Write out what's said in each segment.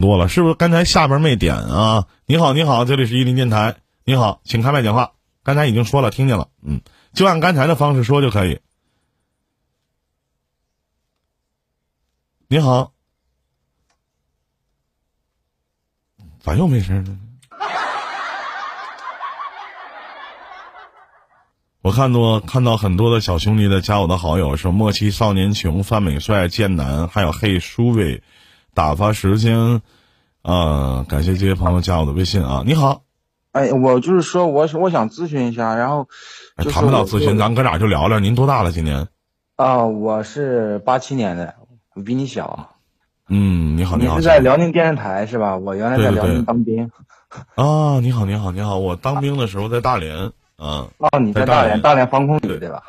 多了，是不是刚才下边没点啊？你好，你好，这里是伊林电台，你好，请开麦讲话。刚才已经说了，听见了，嗯，就按刚才的方式说就可以。你好，咋又没声呢？我看到看到很多的小兄弟在加我的好友，说莫欺少年穷、范美帅、剑南，还有黑苏伟、打发时间，啊，感谢这些朋友加我的微信啊！你好，哎，我就是说，我我想咨询一下，然后谈不到咨询，咱哥俩就聊聊。您多大了？今年？啊，我是八七年的，我比你小。嗯，你好，你好。你是在辽宁电视台是吧？我原来在辽宁当兵。啊，你好，你好，你好！我当兵的时候在大连。啊哦，你在大连，大连防空旅对吧？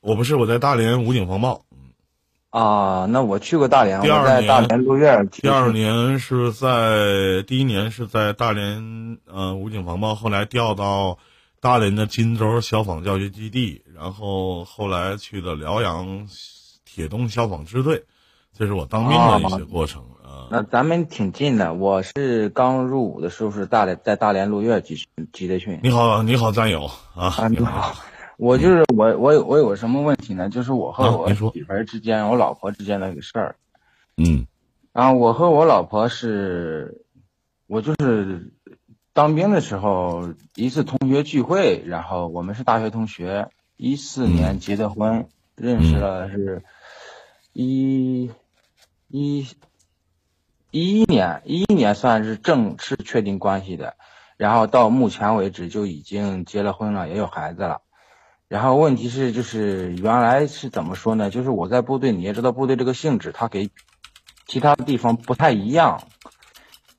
我不是，我在大连武警防暴。啊，那我去过大连，我在大连。第二年是在第一年是在大连呃武警防暴，后来调到大连的金州消防教学基地，然后后来去的辽阳铁东消防支队，这是我当兵的一些过程啊。那咱们挺近的，我是刚入伍的时候是大连，在大连路院集集的训。你好，你好，战友啊！你好，我就是我，我有我有个什么问题呢？就是我和我媳妇儿之间，我老婆之间的一个事儿。嗯。然后我和我老婆是，我就是当兵的时候一次同学聚会，然后我们是大学同学，一四年结的婚，认识了是，一，一。一一年，一一年算是正式确定关系的，然后到目前为止就已经结了婚了，也有孩子了。然后问题是，就是原来是怎么说呢？就是我在部队，你也知道部队这个性质，它给其他地方不太一样。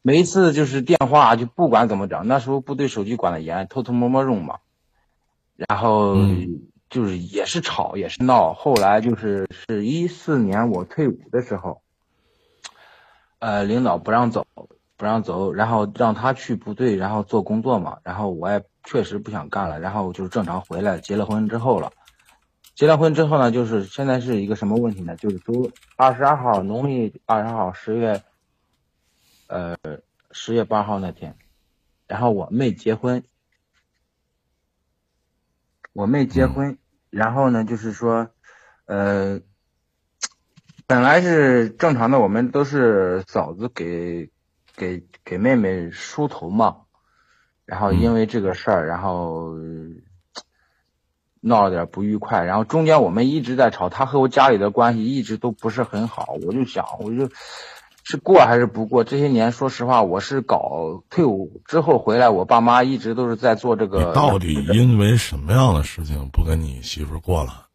每一次就是电话，就不管怎么整，那时候部队手机管得严，偷偷摸摸用嘛。然后就是也是吵，也是闹。后来就是是一四年我退伍的时候。呃，领导不让走，不让走，然后让他去部队，然后做工作嘛。然后我也确实不想干了，然后就是正常回来。结了婚之后了，结了婚之后呢，就是现在是一个什么问题呢？就是说二十二号农历二十二号十月，呃十月八号那天，然后我妹结婚，我妹结婚，然后呢，就是说，呃。本来是正常的，我们都是嫂子给给给妹妹梳头嘛，然后因为这个事儿，然后闹了点不愉快，然后中间我们一直在吵，她和我家里的关系一直都不是很好，我就想，我就是过还是不过？这些年，说实话，我是搞退伍之后回来，我爸妈一直都是在做这个。到底因为什么样的事情不跟你媳妇过了？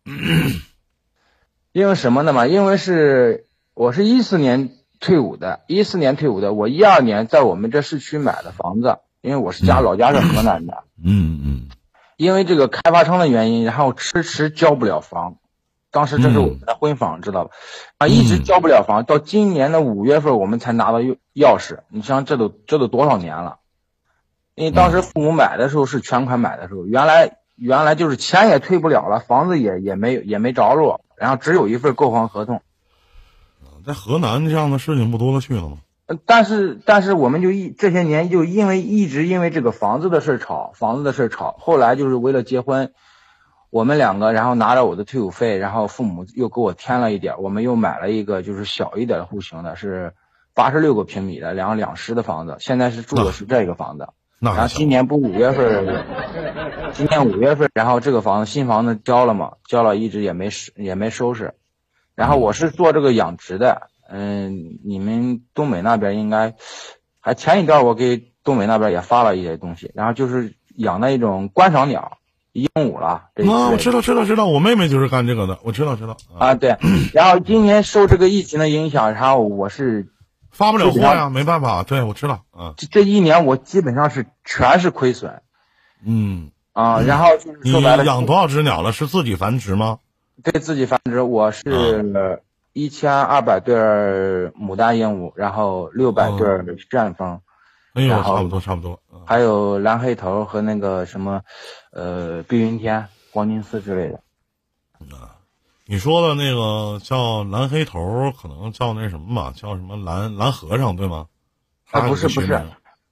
因为什么呢嘛？因为是我是一四年退伍的，一四年退伍的，我一二年在我们这市区买的房子，因为我是家老家是河南的。嗯嗯。因为这个开发商的原因，然后迟迟交不了房，当时这是我们的婚房，知道吧？啊，一直交不了房，到今年的五月份我们才拿到钥钥匙。你像这都这都多少年了？因为当时父母买的时候是全款买的时候，原来原来就是钱也退不了了，房子也也没也没着落。然后只有一份购房合同，在河南这样的事情不多了去了吗？但是但是我们就一这些年就因为一直因为这个房子的事吵，房子的事吵，后来就是为了结婚，我们两个然后拿着我的退伍费，然后父母又给我添了一点，我们又买了一个就是小一点的户型的，是八十六个平米的两两室的房子，现在是住的是这个房子。然后今年不五月份，今年五月份，然后这个房子新房子交了嘛？交了，一直也没收，也没收拾。然后我是做这个养殖的，嗯，你们东北那边应该还前一段我给东北那边也发了一些东西，然后就是养那一种观赏鸟，鹦鹉了。啊，我知道，知道，知道，我妹妹就是干这个的，我知道，知道。啊，对。然后今年受这个疫情的影响，然后我是。发不了货呀，没办法。对，我知道。啊，这这一年我基本上是全是亏损。嗯啊，然后就是说白了，养多少只鸟了？是自己繁殖吗？对自己繁殖，我是一千二百对牡丹鹦鹉，然后六百对旋风。哎呦，差不多，差不多。还有蓝黑头和那个什么，呃，碧云天、黄金丝之类的。啊。你说的那个叫蓝黑头，可能叫那什么吧，叫什么蓝蓝和尚，对吗？啊，不是不是，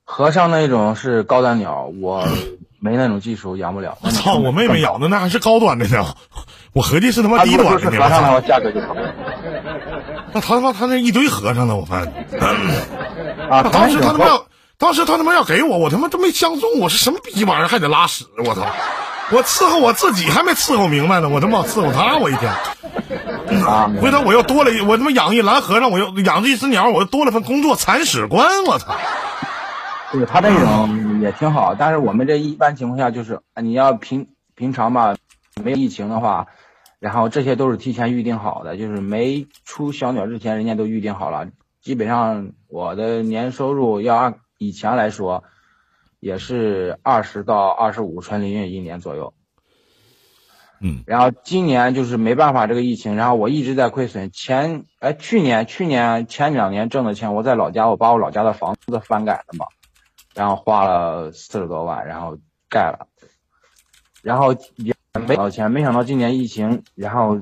和尚那种是高端鸟，我没那种技术，养不了。我操，我妹妹养的那还是高端的呢，我合计是他妈低端的。和尚的话价格就高。那他他妈他那一堆和尚呢，我发现。啊，当时他他妈要，当时他他妈要给我，我他妈都没相中，我是什么逼玩意儿，还得拉屎，我操！我伺候我自己还没伺候明白呢，我他妈伺候他，我一天。啊！回头我又多了一，我他妈养一蓝和尚，我又养这一只鸟，我又多了份工作，铲屎官，我操！对他那种也挺好，但是我们这一般情况下就是，你要平平常吧，没有疫情的话，然后这些都是提前预定好的，就是没出小鸟之前，人家都预定好了。基本上我的年收入要按以前来说，也是二十到二十五纯利润一年左右。嗯，然后今年就是没办法，这个疫情，然后我一直在亏损。前哎，去年去年前两年挣的钱，我在老家，我把我老家的房子翻改了嘛，然后花了四十多万，然后盖了，然后也没到钱，没想到今年疫情，然后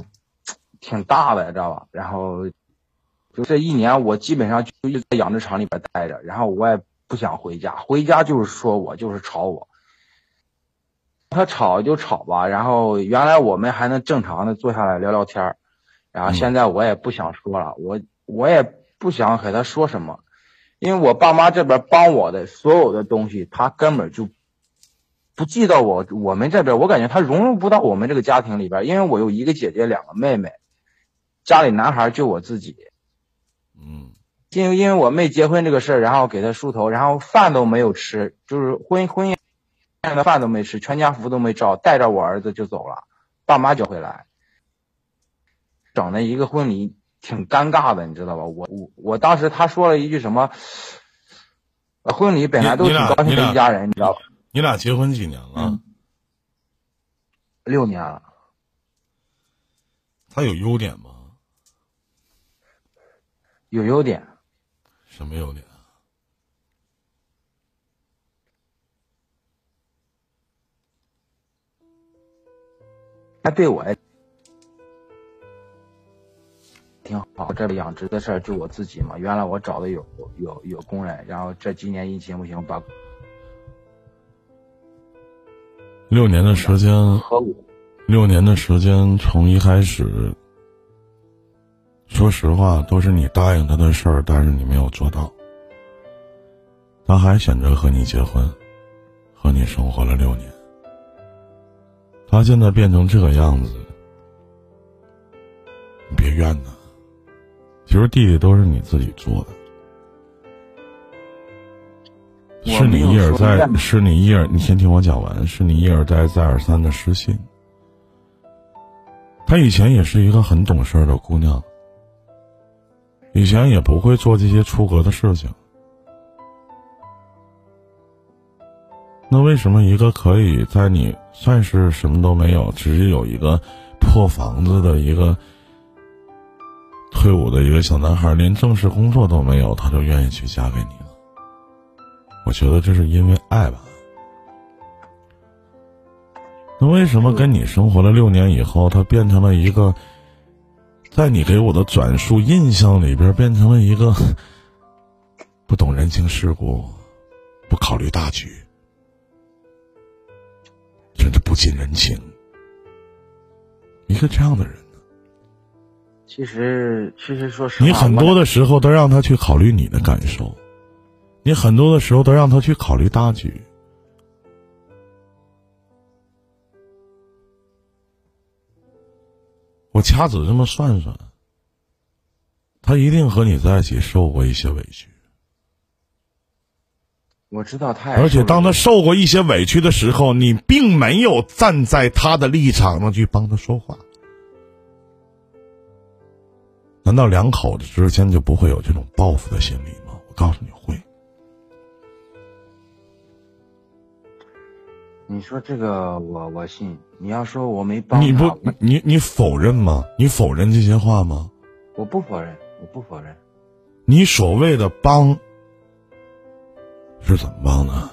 挺大的，知道吧？然后就这一年，我基本上就一直在养殖场里边待着，然后我也不想回家，回家就是说我就是吵我。他吵就吵吧，然后原来我们还能正常的坐下来聊聊天儿，然后现在我也不想说了，我我也不想和他说什么，因为我爸妈这边帮我的所有的东西，他根本就不记到我我们这边，我感觉他融入不到我们这个家庭里边，因为我有一个姐姐，两个妹妹，家里男孩就我自己，嗯，因为因为我妹结婚这个事儿，然后给他梳头，然后饭都没有吃，就是婚婚宴。的饭都没吃，全家福都没照，带着我儿子就走了，爸妈就回来，整了一个婚礼挺尴尬的，你知道吧？我我我当时他说了一句什么？婚礼本来都挺高兴的一家人，你知道吧？你俩结婚几年了？六年了。他有优点吗？有优点。什么优点？他对我挺好。这养殖的事儿就我自己嘛。原来我找的有有有工人，然后这今年疫情不行，把六年的时间，六年的时间从一开始，说实话都是你答应他的事儿，但是你没有做到。他还选择和你结婚，和你生活了六年。他现在变成这个样子，你别怨他。其实弟弟都是你自己做的，是你一而再，是你一而，你先听我讲完，是你一而再，再而三的失信。她以前也是一个很懂事的姑娘，以前也不会做这些出格的事情。那为什么一个可以在你算是什么都没有，只是有一个破房子的一个退伍的一个小男孩，连正式工作都没有，他就愿意去嫁给你了？我觉得这是因为爱吧。那为什么跟你生活了六年以后，他变成了一个，在你给我的转述印象里边，变成了一个不懂人情世故、不考虑大局？甚至不近人情，一个这样的人？其实，其实说实话，你很多的时候都让他去考虑你的感受，你很多的时候都让他去考虑大局。我掐指这么算算，他一定和你在一起受过一些委屈。我知道他，而且当他受过一些委屈的时候，你并没有站在他的立场上去帮他说话。难道两口子之间就不会有这种报复的心理吗？我告诉你会。你说这个，我我信。你要说我没帮，你不，你你否认吗？你否认这些话吗？我不否认，我不否认。你所谓的帮。是怎么帮的？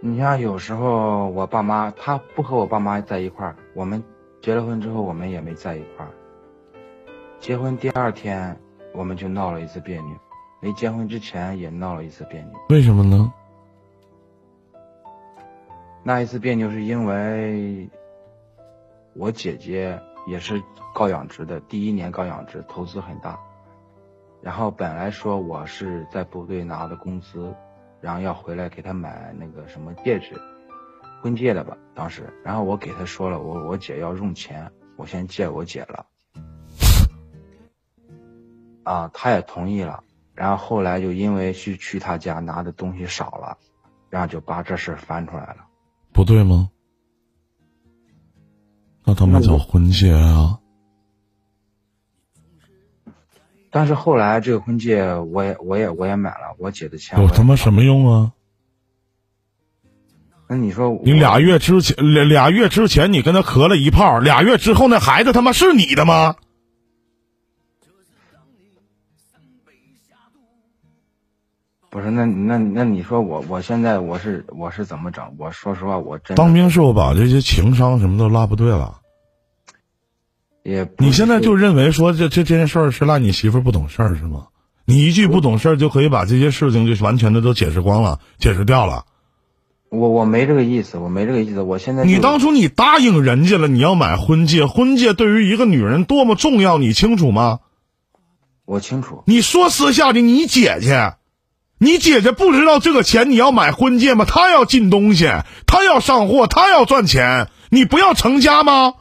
你像有时候我爸妈他不和我爸妈在一块儿，我们结了婚之后我们也没在一块儿。结婚第二天我们就闹了一次别扭，没结婚之前也闹了一次别扭。为什么呢？那一次别扭是因为我姐姐也是高养殖的，第一年高养殖投资很大，然后本来说我是在部队拿的工资，然后要回来给她买那个什么戒指，婚戒的吧，当时，然后我给她说了，我我姐要用钱，我先借我姐了，啊，他也同意了，然后后来就因为去去他家拿的东西少了，然后就把这事翻出来了。不对吗？那他妈叫婚戒啊！但是后来这个婚戒，我也我也我也买了，我姐的钱有他妈什么用啊？那你说你俩月之前俩俩月之前你跟他磕了一炮，俩月之后那孩子他妈是你的吗？不是，那那那你说我我现在我是我是怎么整？我说实话，我真当兵是我把这些情商什么都拉不对了。也你现在就认为说这这这件事儿是赖你媳妇不懂事儿是吗？你一句不懂事儿就可以把这些事情就完全的都解释光了，解释掉了。我我没这个意思，我没这个意思。我现在你当初你答应人家了，你要买婚戒，婚戒对于一个女人多么重要，你清楚吗？我清楚。你说私下的，你姐姐。你姐姐不知道这个钱你要买婚戒吗？她要进东西，她要上货，她要赚钱，你不要成家吗？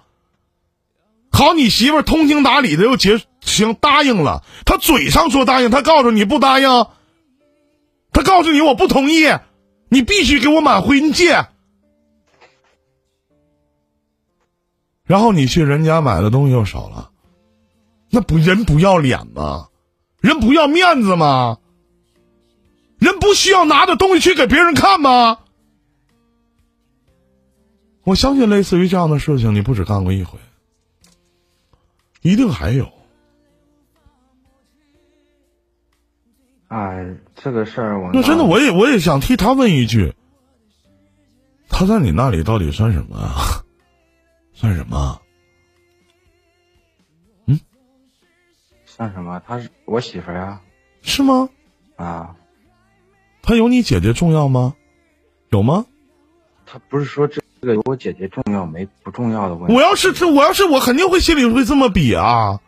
好，你媳妇通情达理的又结行答应了，她嘴上说答应，她告诉你不答应，她告诉你我不同意，你必须给我买婚戒，然后你去人家买的东西又少了，那不人不要脸吗？人不要面子吗？人不需要拿着东西去给别人看吗？我相信类似于这样的事情，你不止干过一回，一定还有。哎，这个事儿我那真的，我也我也想替他问一句：他在你那里到底算什么啊？算什么？嗯？算什么？他是我媳妇儿呀。是吗？啊。他有你姐姐重要吗？有吗？他不是说这个有我姐姐重要没不重要的问题。我要是这，我要是我肯定会心里会这么比啊！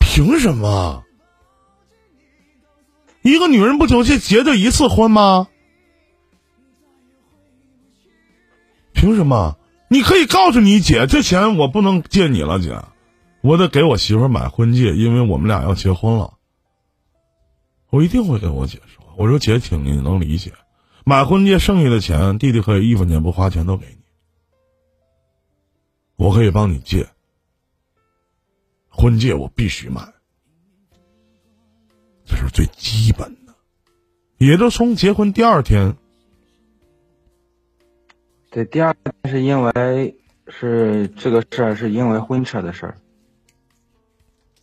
凭什么？一个女人不就结这一次婚吗？凭什么？你可以告诉你姐，这钱我不能借你了，姐，我得给我媳妇买婚戒，因为我们俩要结婚了。我一定会跟我姐说，我说姐，请你能理解，买婚戒剩下的钱，弟弟可以一分钱不花钱都给你，我可以帮你借。婚戒我必须买，这是最基本的，也就从结婚第二天。对，第二天是因为是这个事儿，是因为婚车的事儿。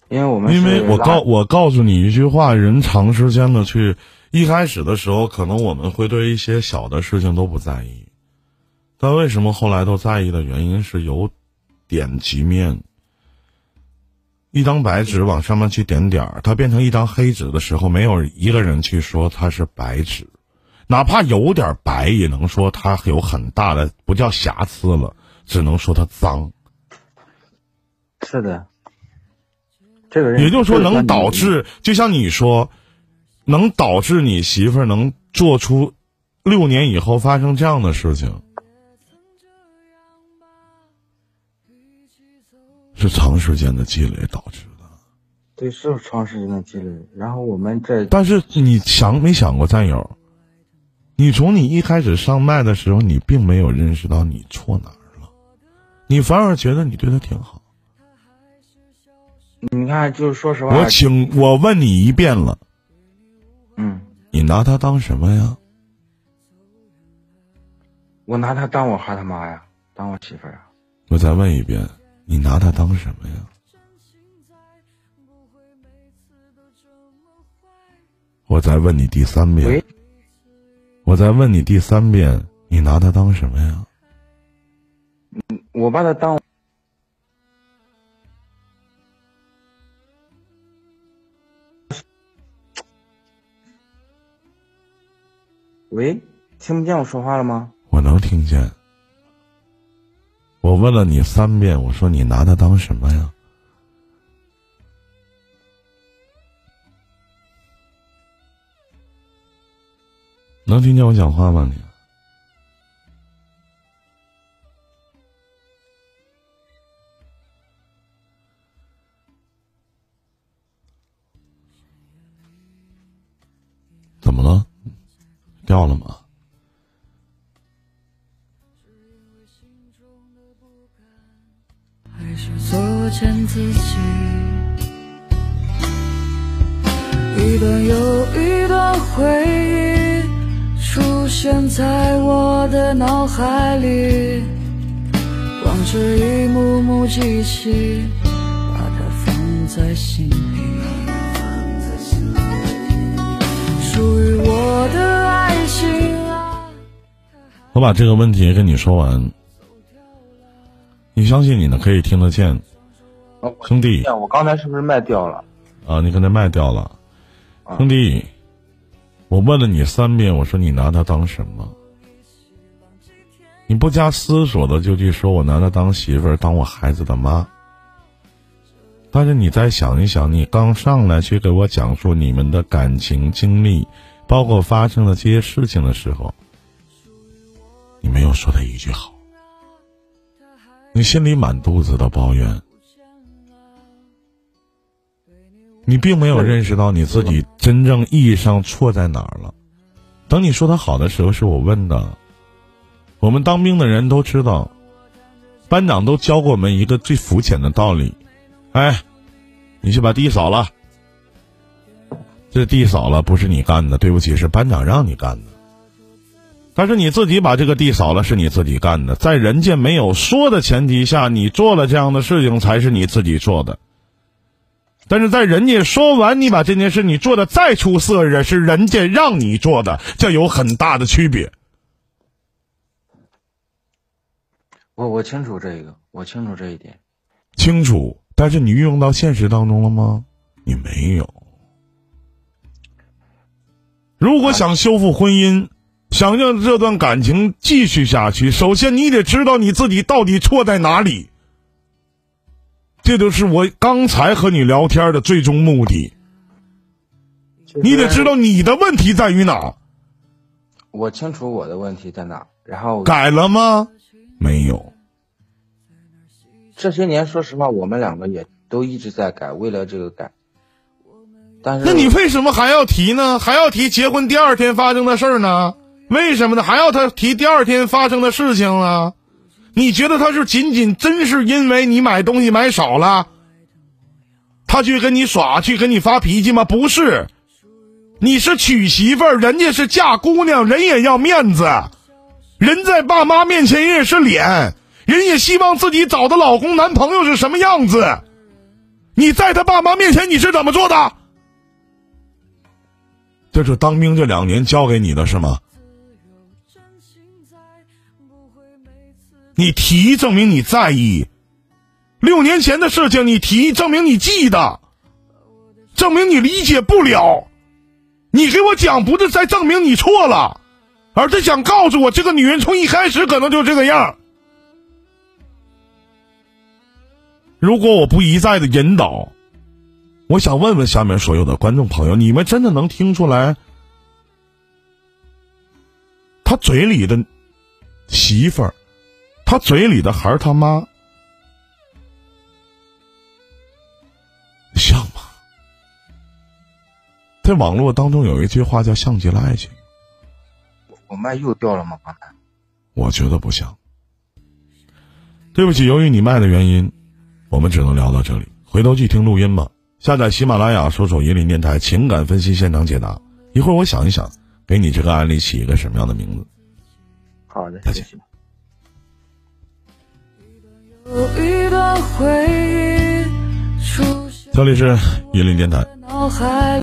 因为我们因为我告我告诉你一句话，人长时间的去，一开始的时候，可能我们会对一些小的事情都不在意，但为什么后来都在意的原因是有点及面。一张白纸往上面去点点儿，它变成一张黑纸的时候，没有一个人去说它是白纸，哪怕有点白，也能说它有很大的不叫瑕疵了，只能说它脏。是的。这个人，也就是说，能导致，就像你说，能导致你媳妇儿能做出六年以后发生这样的事情，是长时间的积累导致的。对，是长时间的积累。然后我们这，但是你想没想过，战友，你从你一开始上麦的时候，你并没有认识到你错哪儿了，你反而觉得你对他挺好。你看，就是说实话，我请我问你一遍了，嗯，你拿他当什么呀？我拿他当我孩他妈呀，当我媳妇儿啊。我再问一遍，你拿他当什么呀？我再问你第三遍，我再问你第三遍，你拿他当什么呀？嗯，我把他当。喂，听不见我说话了吗？我能听见。我问了你三遍，我说你拿他当什么呀？能听见我讲话吗？你掉了吗？还是作践自己，一段又一段回忆出现在我的脑海里，往事一幕幕记起，我把这个问题跟你说完，你相信你呢？可以听得见，兄弟我刚才是不是卖掉了？啊，你刚才卖掉了，啊兄弟，我问了你三遍，我说你拿他当什么？你不加思索的就去说我拿他当媳妇儿，当我孩子的妈。但是你再想一想，你刚上来去给我讲述你们的感情经历，包括发生的这些事情的时候，你没有说他一句好，你心里满肚子的抱怨，你并没有认识到你自己真正意义上错在哪儿了。等你说他好的时候，是我问的。我们当兵的人都知道，班长都教过我们一个最肤浅的道理：哎，你去把地扫了。这地扫了不是你干的，对不起，是班长让你干的。但是你自己把这个地扫了，是你自己干的，在人家没有说的前提下，你做了这样的事情，才是你自己做的。但是在人家说完你把这件事你做的再出色，也是人家让你做的，这有很大的区别。我我清楚这个，我清楚这一点。清楚，但是你运用到现实当中了吗？你没有。如果想修复婚姻，想让这段感情继续下去，首先你得知道你自己到底错在哪里。这就是我刚才和你聊天的最终目的。你得知道你的问题在于哪，我清楚我的问题在哪，然后改了吗？没有。这些年，说实话，我们两个也都一直在改，为了这个改。但是，那你为什么还要提呢？还要提结婚第二天发生的事儿呢？为什么呢？还要他提第二天发生的事情呢？你觉得他是仅仅真是因为你买东西买少了，他去跟你耍，去跟你发脾气吗？不是，你是娶媳妇儿，人家是嫁姑娘，人也要面子，人在爸妈面前人也是脸，人也希望自己找的老公男朋友是什么样子。你在他爸妈面前你是怎么做的？这是当兵这两年教给你的是吗？你提证明你在意，六年前的事情你提证明你记得，证明你理解不了。你给我讲不是在证明你错了，而是想告诉我这个女人从一开始可能就这个样。如果我不一再的引导，我想问问下面所有的观众朋友，你们真的能听出来，他嘴里的媳妇儿，他嘴里的孩儿他妈，像吗？在网络当中有一句话叫“像极了爱情我麦又掉了吗？刚才”，我觉得不像。对不起，由于你麦的原因，我们只能聊到这里。回头去听录音吧。下载喜马拉雅，搜索“银林电台情感分析现场解答”。一会儿我想一想，给你这个案例起一个什么样的名字。好的，再见谢谢。有一段回忆出现这里是一林电台。在脑海